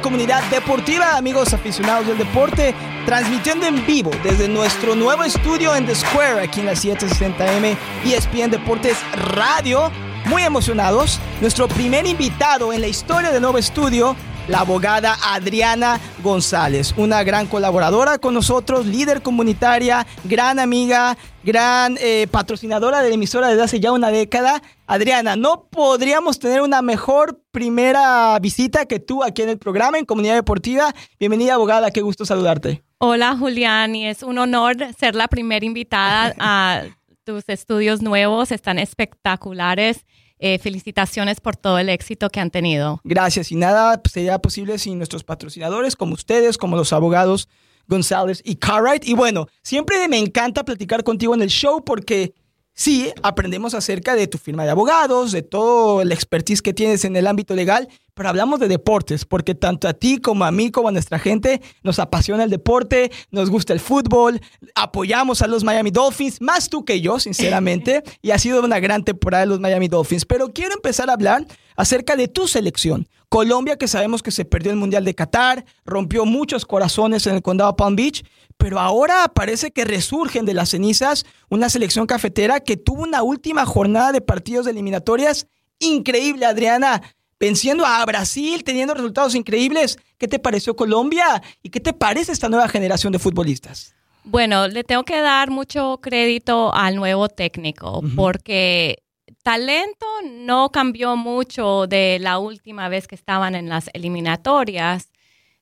comunidad deportiva, amigos aficionados del deporte, transmitiendo en vivo desde nuestro nuevo estudio en The Square, aquí en la 760M ESPN Deportes Radio. Muy emocionados. Nuestro primer invitado en la historia del nuevo estudio la abogada Adriana González, una gran colaboradora con nosotros, líder comunitaria, gran amiga, gran eh, patrocinadora de la emisora desde hace ya una década. Adriana, no podríamos tener una mejor primera visita que tú aquí en el programa en Comunidad Deportiva. Bienvenida, abogada, qué gusto saludarte. Hola, Julián, y es un honor ser la primera invitada a tus estudios nuevos, están espectaculares eh, felicitaciones por todo el éxito que han tenido. Gracias. Y nada sería posible sin nuestros patrocinadores como ustedes, como los abogados González y Cartwright. Y bueno, siempre me encanta platicar contigo en el show porque sí, aprendemos acerca de tu firma de abogados, de todo el expertise que tienes en el ámbito legal, pero hablamos de deportes, porque tanto a ti como a mí, como a nuestra gente, nos apasiona el deporte, nos gusta el fútbol, apoyamos a los Miami Dolphins, más tú que yo, sinceramente, y ha sido una gran temporada de los Miami Dolphins. Pero quiero empezar a hablar acerca de tu selección. Colombia, que sabemos que se perdió el Mundial de Qatar, rompió muchos corazones en el condado Palm Beach, pero ahora parece que resurgen de las cenizas una selección cafetera que tuvo una última jornada de partidos de eliminatorias increíble, Adriana venciendo a Brasil, teniendo resultados increíbles. ¿Qué te pareció Colombia? ¿Y qué te parece esta nueva generación de futbolistas? Bueno, le tengo que dar mucho crédito al nuevo técnico porque talento no cambió mucho de la última vez que estaban en las eliminatorias.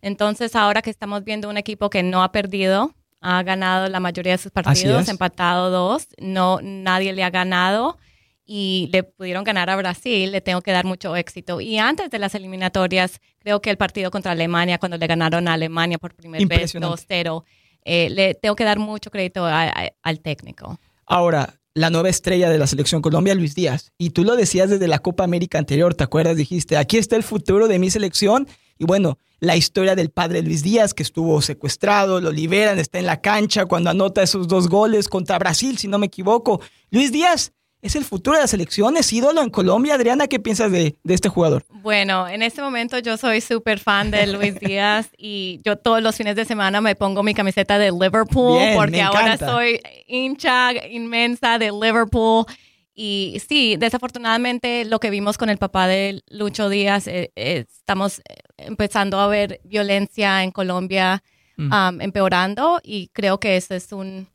Entonces, ahora que estamos viendo un equipo que no ha perdido, ha ganado la mayoría de sus partidos, empatado dos, no nadie le ha ganado y le pudieron ganar a Brasil, le tengo que dar mucho éxito. Y antes de las eliminatorias, creo que el partido contra Alemania, cuando le ganaron a Alemania por primera vez 2-0, eh, le tengo que dar mucho crédito al técnico. Ahora, la nueva estrella de la selección Colombia, Luis Díaz. Y tú lo decías desde la Copa América anterior, ¿te acuerdas? Dijiste, aquí está el futuro de mi selección. Y bueno, la historia del padre Luis Díaz, que estuvo secuestrado, lo liberan, está en la cancha cuando anota esos dos goles contra Brasil, si no me equivoco. Luis Díaz es el futuro de la selección, es ídolo en Colombia. Adriana, ¿qué piensas de, este jugador? Bueno, en este momento yo soy súper fan de Luis Díaz y yo todos los fines de semana me pongo mi camiseta de Liverpool porque ahora soy hincha inmensa de Liverpool. Y sí, desafortunadamente lo que vimos con el papá de Lucho Díaz, eh, eh, estamos empezando a ver violencia en Colombia mm. empeorando y creo que ese es un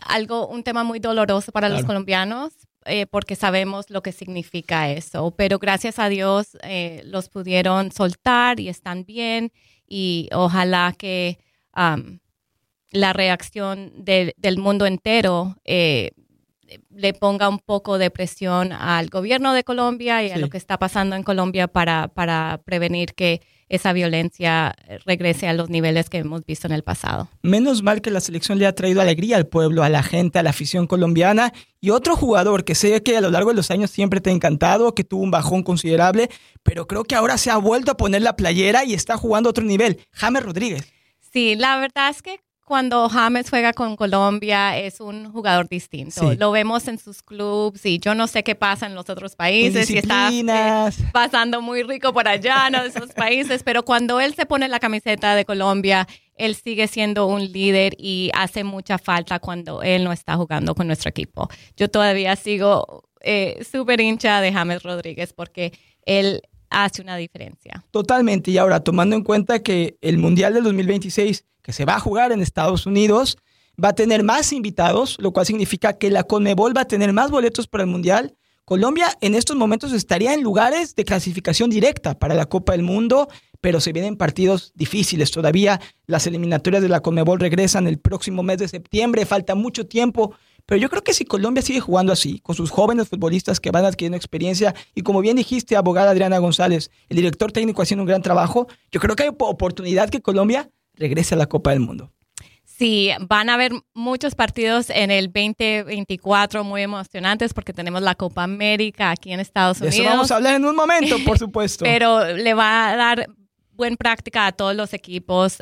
algo, un tema muy doloroso para los colombianos. Eh, porque sabemos lo que significa eso, pero gracias a Dios eh, los pudieron soltar y están bien y ojalá que la reacción del mundo entero eh, le ponga un poco de presión al gobierno de Colombia y a lo que está pasando en Colombia para, para prevenir que esa violencia regrese a los niveles que hemos visto en el pasado. Menos mal que la selección le ha traído alegría al pueblo, a la gente, a la afición colombiana. Y otro jugador que sé que a lo largo de los años siempre te ha encantado, que tuvo un bajón considerable, pero creo que ahora se ha vuelto a poner la playera y está jugando a otro nivel. James Rodríguez. Sí, la verdad es que cuando James juega con Colombia es un jugador distinto. Lo vemos en sus clubes y yo no sé qué pasa en los otros países. Y está eh, pasando muy rico por allá en esos países, pero cuando él se pone la camiseta de Colombia, él sigue siendo un líder y hace mucha falta cuando él no está jugando con nuestro equipo. Yo todavía sigo eh, súper hincha de James Rodríguez porque él hace una diferencia. Totalmente. Y ahora, tomando en cuenta que el Mundial del 2026 que se va a jugar en Estados Unidos, va a tener más invitados, lo cual significa que la Conmebol va a tener más boletos para el Mundial. Colombia en estos momentos estaría en lugares de clasificación directa para la Copa del Mundo, pero se vienen partidos difíciles todavía. Las eliminatorias de la Conmebol regresan el próximo mes de septiembre, falta mucho tiempo. Pero yo creo que si Colombia sigue jugando así, con sus jóvenes futbolistas que van adquiriendo experiencia, y como bien dijiste, abogada Adriana González, el director técnico haciendo un gran trabajo, yo creo que hay oportunidad que Colombia regrese a la Copa del Mundo. Sí, van a haber muchos partidos en el 2024 muy emocionantes porque tenemos la Copa América aquí en Estados Unidos. De eso vamos a hablar en un momento, por supuesto. Pero le va a dar buena práctica a todos los equipos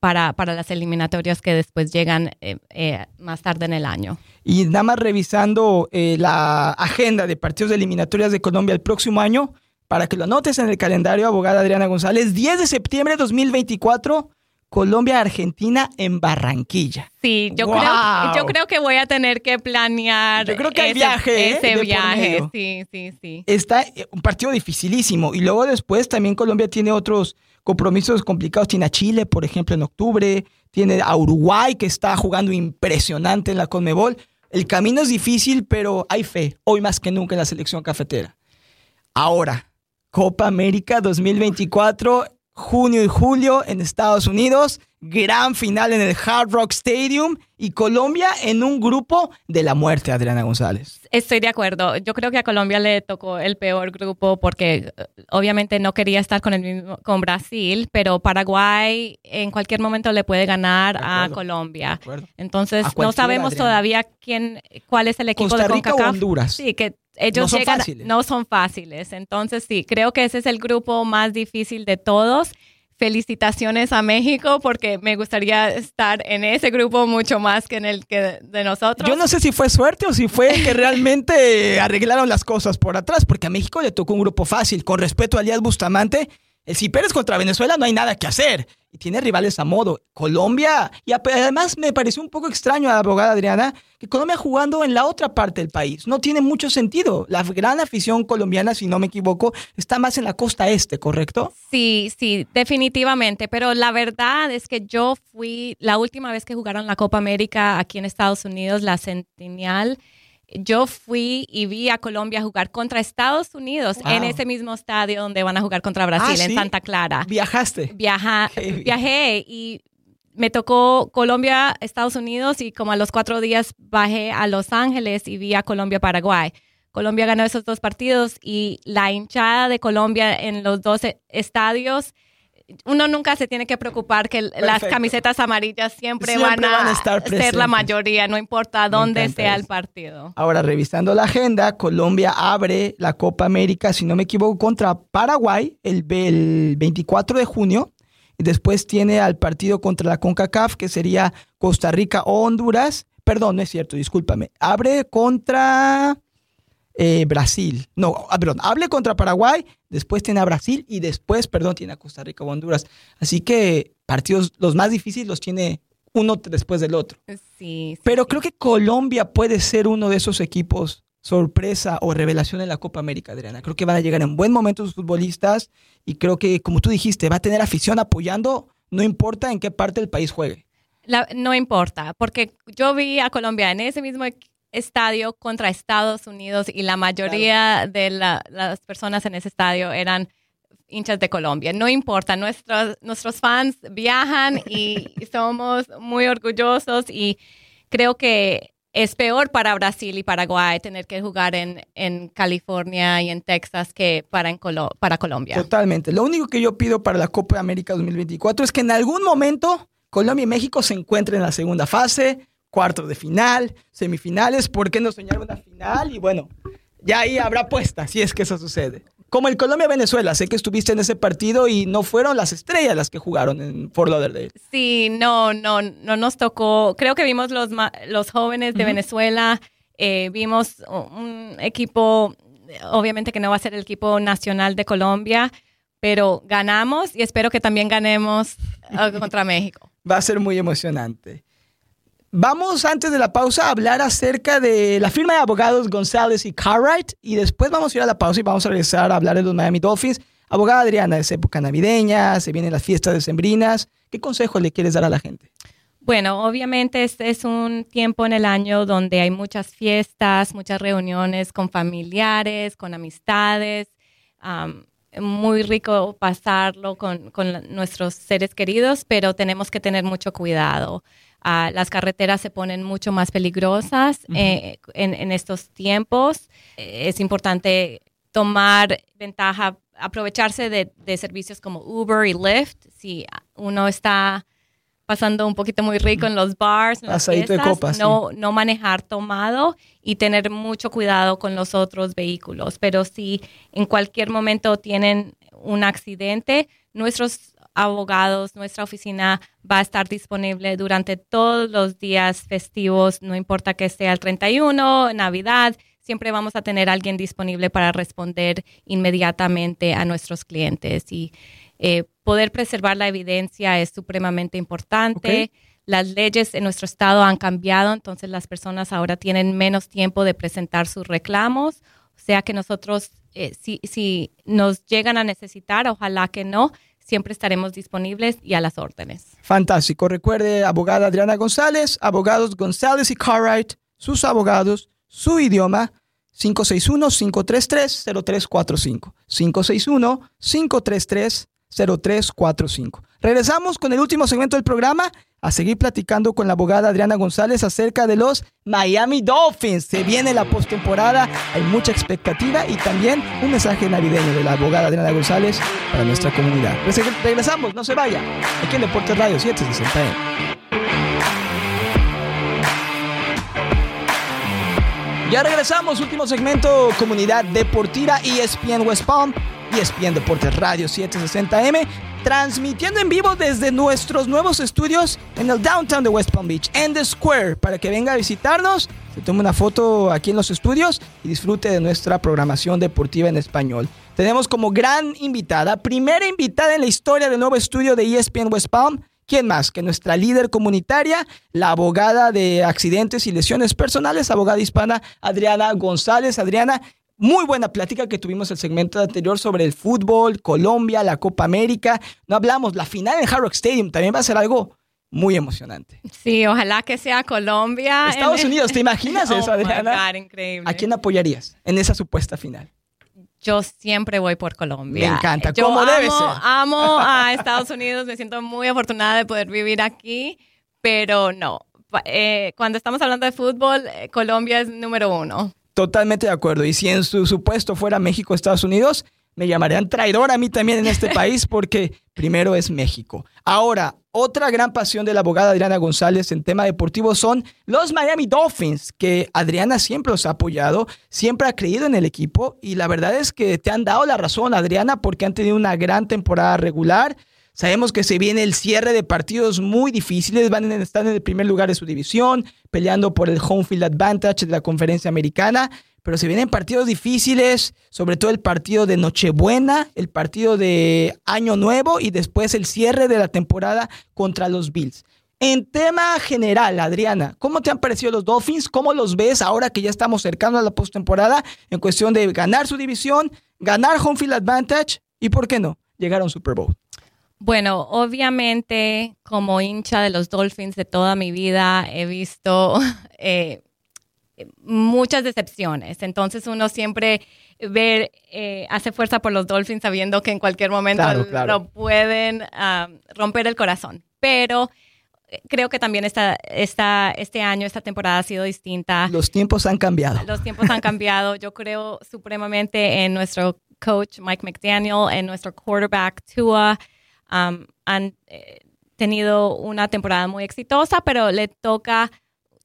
para, para, las eliminatorias que después llegan eh, eh, más tarde en el año. Y nada más revisando eh, la agenda de partidos de eliminatorias de Colombia el próximo año, para que lo anotes en el calendario, abogada Adriana González, 10 de septiembre de 2024, Colombia-Argentina en Barranquilla. Sí, yo, creo, yo creo que voy a tener que planear yo creo que ese, viaje, ¿eh? ese viaje. Sí, sí, sí. Está eh, un partido dificilísimo. Y luego después también Colombia tiene otros compromisos complicados. Tiene a Chile, por ejemplo, en octubre. Tiene a Uruguay, que está jugando impresionante en la Conmebol. El camino es difícil, pero hay fe, hoy más que nunca en la selección cafetera. Ahora, Copa América 2024 junio y julio en Estados Unidos, gran final en el Hard Rock Stadium y Colombia en un grupo de la muerte, Adriana González. Estoy de acuerdo. Yo creo que a Colombia le tocó el peor grupo porque eh, obviamente no quería estar con el mismo, con Brasil, pero Paraguay en cualquier momento le puede ganar a Colombia. Entonces no sabemos todavía quién, cuál es el equipo Costa de Rica CONCACAF. O Honduras. Sí, que ellos no llegan, son fáciles. no son fáciles. Entonces sí, creo que ese es el grupo más difícil de todos felicitaciones a México porque me gustaría estar en ese grupo mucho más que en el que de nosotros. Yo no sé si fue suerte o si fue que realmente arreglaron las cosas por atrás, porque a México le tocó un grupo fácil. Con respeto a Elías Bustamante, el si Pérez contra Venezuela no hay nada que hacer. Tiene rivales a modo. Colombia, y además me pareció un poco extraño a la abogada Adriana, que Colombia jugando en la otra parte del país. No tiene mucho sentido. La gran afición colombiana, si no me equivoco, está más en la costa este, ¿correcto? Sí, sí, definitivamente. Pero la verdad es que yo fui, la última vez que jugaron la Copa América aquí en Estados Unidos, la Centennial, yo fui y vi a Colombia jugar contra Estados Unidos Wow. en ese mismo estadio donde van a jugar contra Brasil, Ah, en ¿sí? Santa Clara. Viajaste. Viaja, viajé y me tocó Colombia, Estados Unidos y como a los cuatro días bajé a Los Ángeles y vi a Colombia, Paraguay. Colombia ganó esos dos partidos y la hinchada de Colombia en los dos estadios, uno nunca se tiene que preocupar que las camisetas amarillas siempre, Siempre van a, van a estar ser la mayoría, no importa dónde sea el partido. Ahora, revisando la agenda, Colombia abre la Copa América, si no me equivoco, contra Paraguay el, el 24 de junio. Y después tiene al partido contra la CONCACAF, que sería Costa Rica o Honduras. Perdón, no es cierto, discúlpame. Abre contra eh, Brasil. No, ah, perdón, hable contra Paraguay, después tiene a Brasil y después, perdón, tiene a Costa Rica o Honduras. Así que partidos, los más difíciles los tiene uno después del otro. Sí, sí, Pero sí. creo que Colombia puede ser uno de esos equipos sorpresa o revelación en la Copa América, Adriana. Creo que van a llegar en buen momento sus futbolistas y creo que, como tú dijiste, va a tener afición apoyando, no importa en qué parte del país juegue. La- no importa, porque yo vi a Colombia en ese mismo estadio contra Estados Unidos y la mayoría de la- las personas en ese estadio eran hinchas de Colombia. No importa, nuestros, nuestros fans viajan y somos muy orgullosos y creo que es peor para Brasil y Paraguay tener que jugar en, en California y en Texas que para, en Colo- para Colombia. Totalmente. Lo único que yo pido para la Copa América 2024 es que en algún momento Colombia y México se encuentren en la segunda fase, cuartos de final, semifinales, ¿por qué no soñar una final? Y bueno, ya ahí habrá puesta, si es que eso sucede. Como el Colombia-Venezuela, sé que estuviste en ese partido y no fueron las estrellas las que jugaron en Fort Lauderdale. Sí, no, no, no nos tocó. Creo que vimos los, los jóvenes de. Venezuela, eh, vimos un equipo, obviamente que no va a ser el equipo nacional de Colombia, pero ganamos y espero que también ganemos eh, contra México. Va a ser muy emocionante. Vamos antes de la pausa a hablar acerca de la firma de abogados González y Cartwright y después vamos a ir a la pausa y vamos a regresar a hablar de los Miami Dolphins. Abogada Adriana, es época navideña, se vienen las fiestas decembrinas. ¿Qué consejo le quieres dar a la gente? Bueno, obviamente este es un tiempo en el año donde hay muchas fiestas, muchas reuniones con familiares, con amistades. Am, muy rico pasarlo con, con nuestros seres queridos, pero tenemos que tener mucho cuidado. Ah, las carreteras se ponen mucho más peligrosas eh, en, en estos tiempos. Eh, es importante tomar ventaja, aprovecharse de, de servicios como Uber y Lyft. Si uno está pasando un poquito muy rico en los bars, en las Pasadito de copas, no, no manejar tomado y tener mucho cuidado con los otros vehículos. Pero si en cualquier momento tienen un accidente, nuestros abogados, nuestra oficina va a estar disponible durante todos los días festivos, no importa que sea el 31, Navidad, siempre vamos a tener alguien disponible para responder inmediatamente a nuestros clientes. Y eh, poder preservar la evidencia es supremamente importante. Las leyes en nuestro estado han cambiado, entonces las personas ahora tienen menos tiempo de presentar sus reclamos. O sea que nosotros, eh, si, si nos llegan a necesitar, ojalá que no, siempre estaremos disponibles y a las órdenes. Fantástico. Recuerde, abogada Adriana González, abogados González y Cartwright, sus abogados, su idioma, 561-533-0345. 561-533-0345. Regresamos con el último segmento del programa a seguir platicando con la abogada Adriana González acerca de los Miami Dolphins. Se viene la postemporada, hay mucha expectativa y también un mensaje navideño de la abogada Adriana González para nuestra comunidad. Regresamos, no se vaya, aquí en Deportes Radio 760. Ya regresamos, último segmento, comunidad deportiva ESPN West Palm, ESPN Deportes Radio 760M, transmitiendo en vivo desde nuestros nuevos estudios en el downtown de West Palm Beach, en The Square, para que venga a visitarnos, se tome una foto aquí en los estudios y disfrute de nuestra programación deportiva en español. Tenemos como gran invitada, primera invitada en la historia del nuevo estudio de ESPN West Palm, ¿Quién más que nuestra líder comunitaria, la abogada de accidentes y lesiones personales, abogada hispana Adriana González? Adriana, muy buena plática que tuvimos el segmento anterior sobre el fútbol, Colombia, la Copa América. No hablamos, la final en Hard Rock Stadium también va a ser algo muy emocionante. Sí, ojalá que sea Colombia. Estados Unidos, ¿te imaginas eso, Adriana? increíble. ¿A quién apoyarías en esa supuesta final? Yo siempre voy por Colombia. Me encanta, como debe ser. Amo a Estados Unidos, me siento muy afortunada de poder vivir aquí, pero no. Eh, cuando estamos hablando de fútbol, eh, Colombia es número uno. Totalmente de acuerdo. Y si en su supuesto fuera México, Estados Unidos, me llamarían traidor a mí también en este país porque primero es México. Ahora, otra gran pasión de la abogada Adriana González en tema deportivo son los Miami Dolphins, que Adriana siempre los ha apoyado, siempre ha creído en el equipo y la verdad es que te han dado la razón, Adriana, porque han tenido una gran temporada regular. Sabemos que se viene el cierre de partidos muy difíciles, van a estar en el primer lugar de su división, peleando por el home field advantage de la conferencia americana pero se vienen partidos difíciles, sobre todo el partido de Nochebuena, el partido de Año Nuevo y después el cierre de la temporada contra los Bills. En tema general, Adriana, ¿cómo te han parecido los Dolphins? ¿Cómo los ves ahora que ya estamos cercanos a la postemporada en cuestión de ganar su división, ganar home field advantage y, ¿por qué no, llegar a un Super Bowl? Bueno, obviamente, como hincha de los Dolphins de toda mi vida, he visto eh, muchas decepciones. Entonces uno siempre ve, eh, hace fuerza por los Dolphins sabiendo que en cualquier momento lo pueden romper el corazón. Pero eh, creo que también esta, esta, este año, esta temporada ha sido distinta. Los tiempos han cambiado. Los tiempos han cambiado. Yo creo supremamente en nuestro coach Mike McDaniel, en nuestro quarterback Tua. han eh, tenido una temporada muy exitosa, pero le toca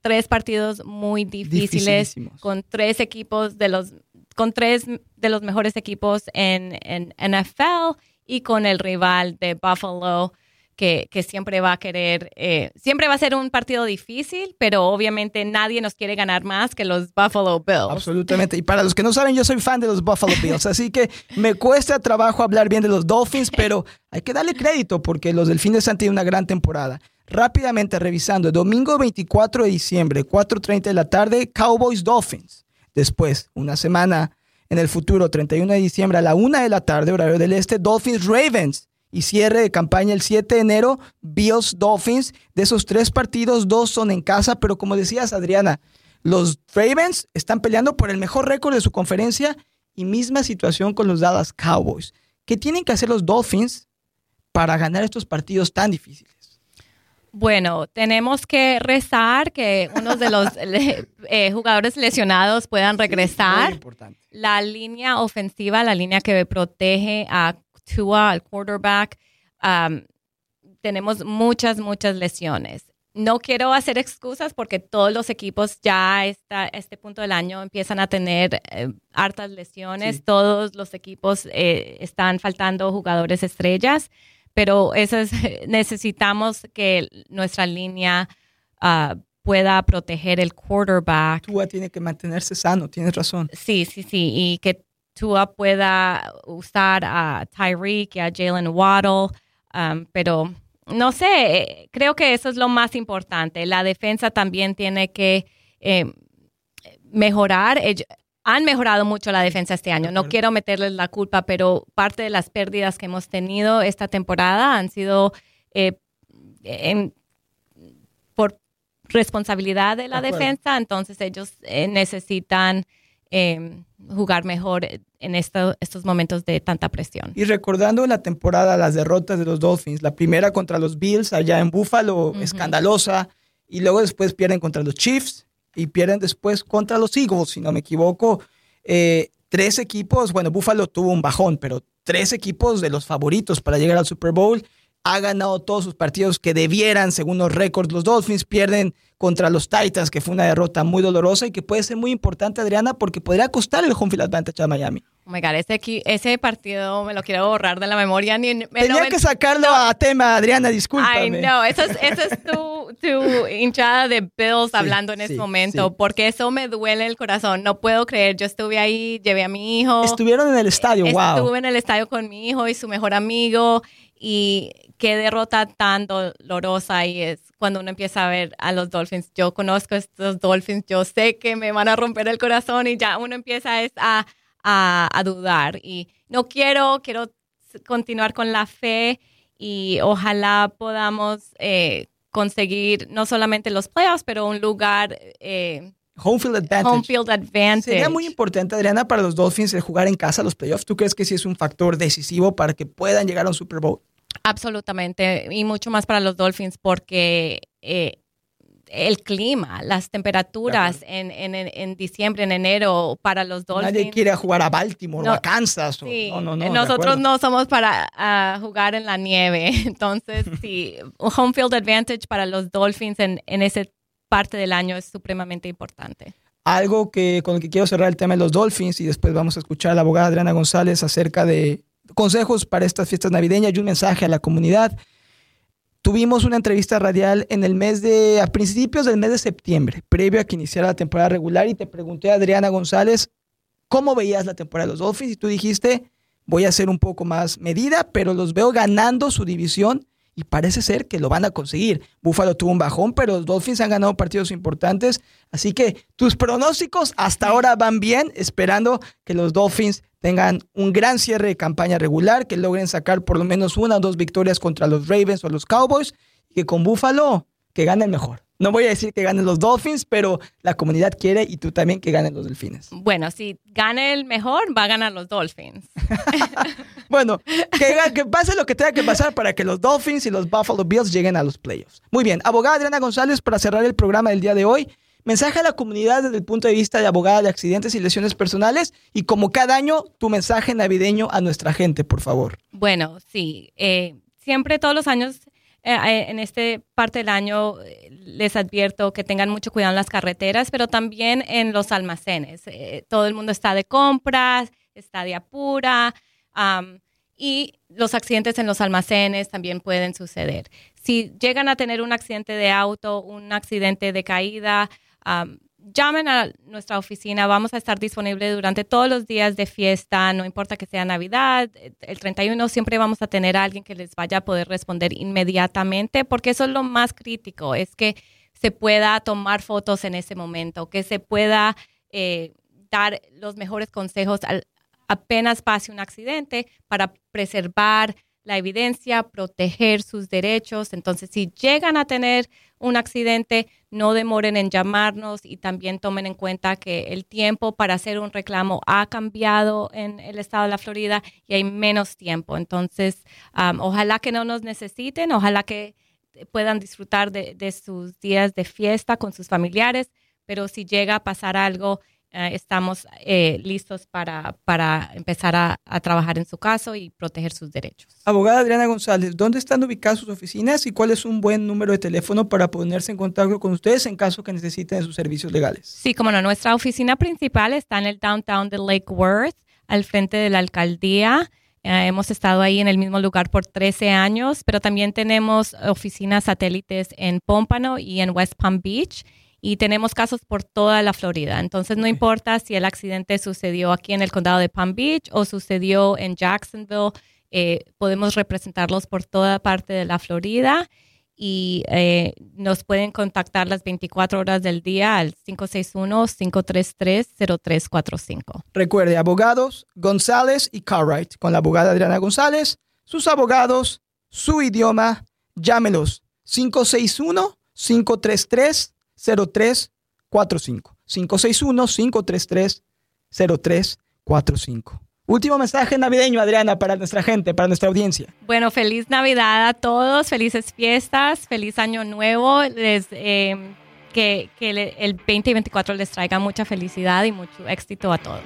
tres partidos muy difíciles con tres equipos de los con tres de los mejores equipos en, en NFL y con el rival de Buffalo que, que siempre va a querer, eh, siempre va a ser un partido difícil, pero obviamente nadie nos quiere ganar más que los Buffalo Bills. Absolutamente. Y para los que no saben, yo soy fan de los Buffalo Bills, así que me cuesta trabajo hablar bien de los Dolphins, pero hay que darle crédito porque los Delfines han tenido una gran temporada. Rápidamente revisando, domingo 24 de diciembre, 4.30 de la tarde, Cowboys Dolphins. Después, una semana en el futuro, 31 de diciembre a la 1 de la tarde, horario del este, Dolphins Ravens. Y cierre de campaña el 7 de enero, Bills Dolphins. De esos tres partidos, dos son en casa, pero como decías, Adriana, los Ravens están peleando por el mejor récord de su conferencia y misma situación con los Dallas Cowboys. ¿Qué tienen que hacer los Dolphins para ganar estos partidos tan difíciles? Bueno, tenemos que rezar que uno de los eh, jugadores lesionados puedan regresar. La línea ofensiva, la línea que protege a Tua, al quarterback, tenemos muchas, muchas lesiones. No quiero hacer excusas porque todos los equipos ya a este punto del año empiezan a tener eh, hartas lesiones. Todos los equipos eh, están faltando jugadores estrellas pero eso necesitamos que nuestra línea ah, pueda proteger el quarterback. Tua tiene que mantenerse sano, tienes razón. Sí, sí, sí, y que Tua pueda usar a Tyreek y a Jalen Waddle, um, pero no sé, creo que eso es lo más importante. La defensa también tiene que eh, mejorar. Han mejorado mucho la defensa este año. No quiero meterles la culpa, pero parte de las pérdidas que hemos tenido esta temporada han sido eh, por responsabilidad de la defensa. Entonces ellos eh, necesitan Em, jugar mejor en estos momentos de tanta presión. Y recordando la temporada las derrotas de los Dolphins, la primera contra los Bills allá en Buffalo, escandalosa, y luego después pierden contra los Chiefs y pierden después contra los Eagles, si no me equivoco. Eh, tres equipos, bueno, Buffalo tuvo un bajón, pero tres equipos de los favoritos para llegar al Super Bowl ha ganado todos sus partidos que debieran, según los récords. Los Dolphins pierden contra los Titans, que fue una derrota muy dolorosa y que puede ser muy importante, Adriana, porque podría costar el home field advantage a Miami. Oh my God, ese, ese partido me lo quiero borrar de la memoria. Ni, Tenía que sacarlo a tema, Adriana, discúlpame. Ay, no, eso es, eso es tu, tu, hinchada de Bills hablando en ese momento, porque eso me duele el corazón. No puedo creer, yo estuve ahí, llevé a mi hijo. Estuvieron en el estadio, wow. Estuve en el estadio con mi hijo y su mejor amigo y qué derrota tan dolorosa y es cuando uno empieza a ver a los Dolphins. Yo conozco estos Dolphins, yo sé que me van a romper el corazón y ya uno empieza a, a, dudar. Y no quiero, quiero continuar con la fe y ojalá podamos eh, conseguir no solamente los playoffs, pero un lugar... Eh, Home field advantage. Home field advantage. Sería muy importante, Adriana, para los Dolphins el jugar en casa los playoffs. ¿Tú crees que sí es un factor decisivo para que puedan llegar a un Super Bowl? Absolutamente, y mucho más para los Dolphins porque eh, el clima, las temperaturas en, en, en, diciembre, en enero para los Dolphins. Nadie quiere jugar a Baltimore o a Kansas. no, no, no, nosotros no somos para jugar en la nieve. Entonces, sí, home field advantage para los Dolphins en, en esa parte del año es supremamente importante. Algo que con el que quiero cerrar el tema de los Dolphins y después vamos a escuchar a la abogada Adriana González acerca de consejos para estas fiestas navideñas y un mensaje a la comunidad. Tuvimos una entrevista radial en el mes de, a principios del mes de septiembre, previo a que iniciara la temporada regular, y te pregunté a Adriana González cómo veías la temporada de los Dolphins, y tú dijiste, voy a ser un poco más medida, pero los veo ganando su división y parece ser que lo van a conseguir. Buffalo tuvo un bajón, pero los Dolphins han ganado partidos importantes. Así que tus pronósticos hasta ahora van bien, esperando que los Dolphins tengan un gran cierre de campaña regular, que logren sacar por lo menos una o dos victorias contra los Ravens o los Cowboys, y que con Buffalo que ganen mejor. No voy a decir que ganen los Dolphins, pero la comunidad quiere y tú también que ganen los Delfines. Bueno, si gane el mejor, va a ganar los Dolphins. bueno, que, pase lo que tenga que pasar para que los Dolphins y los Buffalo Bills lleguen a los playoffs. Muy bien, abogada Adriana González, para cerrar el programa del día de hoy, mensaje a la comunidad desde el punto de vista de abogada de accidentes y lesiones personales y como cada año, tu mensaje navideño a nuestra gente, por favor. Bueno, sí, eh, siempre todos los años eh, eh, en esta parte del año eh, les advierto que tengan mucho cuidado en las carreteras, pero también en los almacenes. todo el mundo está de compras, está de apura y los accidentes en los almacenes también pueden suceder. Si llegan a tener un accidente de auto, un accidente de caída, llamen a nuestra oficina, vamos a estar disponibles durante todos los días de fiesta, no importa que sea Navidad, el 31 siempre vamos a tener a alguien que les vaya a poder responder inmediatamente, porque eso es lo más crítico, es que se pueda tomar fotos en ese momento, que se pueda eh, dar los mejores consejos al, apenas pase un accidente para preservar la evidencia, proteger sus derechos. Entonces, si llegan a tener un accidente, no demoren en llamarnos y también tomen en cuenta que el tiempo para hacer un reclamo ha cambiado en el estado de la Florida y hay menos tiempo. Entonces, ojalá que no nos necesiten, ojalá que puedan disfrutar de, de sus días de fiesta con sus familiares, pero si llega a pasar algo, eh, estamos eh, listos para, para empezar a, trabajar en su caso y proteger sus derechos. Abogada Adriana González, ¿dónde están ubicadas sus oficinas y cuál es un buen número de teléfono para ponerse en contacto con ustedes en caso que necesiten sus servicios legales? Sí, como no, nuestra oficina principal está en el downtown de Lake Worth, al frente de la alcaldía. Eh, hemos estado ahí en el mismo lugar por 13 años, pero también tenemos oficinas satélites en Pompano y en West Palm Beach y tenemos casos por toda la Florida. Entonces no importa si el accidente sucedió aquí en el condado de Palm Beach o sucedió en Jacksonville, eh, podemos representarlos por toda parte de la Florida y eh, nos pueden contactar las 24 horas del día al 561-533-0345. Recuerde, abogados González y Cartwright con la abogada Adriana González, sus abogados, su idioma, llámelos 561-533-0345. 561-533-0345. Último mensaje navideño, Adriana, para nuestra gente, para nuestra audiencia. Bueno, feliz Navidad a todos, felices fiestas, feliz año nuevo. Les, eh, que, que el 2024 les traiga mucha felicidad y mucho éxito a todos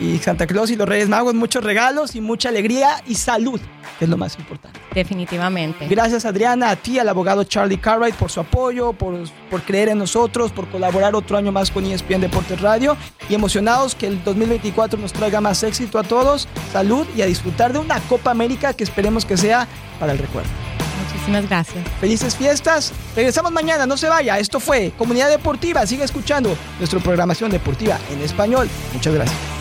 y Santa Claus y los Reyes Magos muchos regalos y mucha alegría y salud, que es lo más importante. Definitivamente. Gracias Adriana, a ti, al abogado Charlie Cartwright por su apoyo, por, por creer en nosotros, por colaborar otro año más con ESPN Deportes Radio y emocionados que el 2024 nos traiga más éxito a todos, salud y a disfrutar de una Copa América que esperemos que sea para el recuerdo. Muchísimas gracias. Felices fiestas. Regresamos mañana, no se vaya. Esto fue Comunidad Deportiva. Sigue escuchando nuestra programación deportiva en español. Muchas gracias.